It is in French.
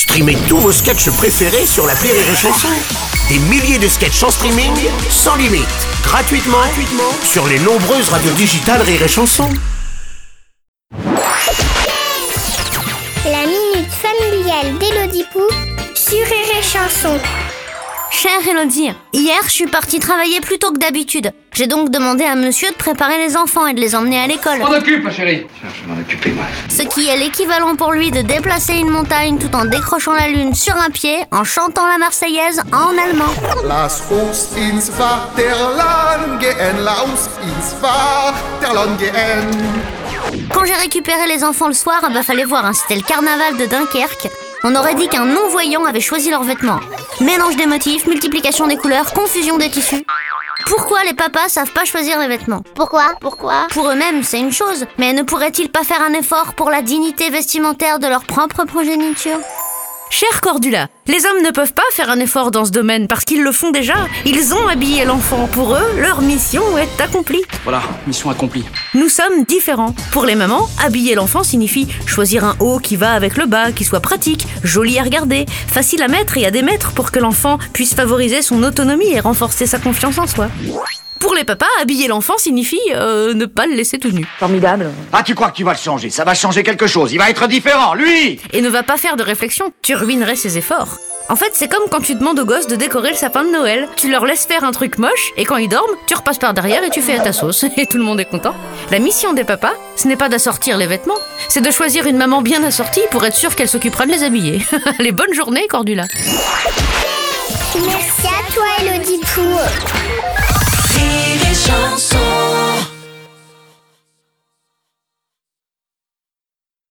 Streamez tous vos sketchs préférés sur la Rire et Chanson. Des milliers de sketchs en streaming, sans limite, gratuitement, gratuitement sur les nombreuses radios digitales Rire et Chanson. La minute familiale d'Élodie Pou sur Rire et Chanson. Chère Elodie, hier je suis partie travailler plus tôt que d'habitude. J'ai donc demandé à monsieur de préparer les enfants et de les emmener à l'école. M'en occupe, ma chérie. Je vais m'en occuper, moi. Ce qui est l'équivalent pour lui de déplacer une montagne tout en décrochant la lune sur un pied en chantant la Marseillaise en allemand. Lass uns ins Vaterland gehen, lass ins Vaterland gehen. Quand j'ai récupéré les enfants le soir, bah fallait voir, hein, c'était le carnaval de Dunkerque. On aurait dit qu'un non-voyant avait choisi leurs vêtements. Mélange des motifs, multiplication des couleurs, confusion des tissus. Pourquoi les papas savent pas choisir les vêtements Pourquoi? Pourquoi? Pour eux-mêmes, c'est une chose, mais ne pourraient-ils pas faire un effort pour la dignité vestimentaire de leur propre progéniture? Cher Cordula, les hommes ne peuvent pas faire un effort dans ce domaine parce qu'ils le font déjà. Ils ont habillé l'enfant. Pour eux, leur mission est accomplie. Voilà, mission accomplie. Nous sommes différents. Pour les mamans, habiller l'enfant signifie choisir un haut qui va avec le bas, qui soit pratique, joli à regarder, facile à mettre et à démettre pour que l'enfant puisse favoriser son autonomie et renforcer sa confiance en soi. Pour les papas, habiller l'enfant signifie euh, ne pas le laisser tout nu. Formidable. Ah, tu crois que tu vas le changer? Ça va changer quelque chose. Il va être différent, lui Et ne va pas faire de réflexion, tu ruinerais ses efforts. En fait, c'est comme quand tu demandes aux gosses de décorer le sapin de Noël. Tu leur laisses faire un truc moche, et quand ils dorment, tu repasses par derrière et tu fais à ta sauce, et tout le monde est content. La mission des papas, ce n'est pas d'assortir les vêtements, c'est de choisir une maman bien assortie pour être sûr qu'elle s'occupera de les habiller. les bonnes journées, Cordula. Merci à toi, Pou. Chanson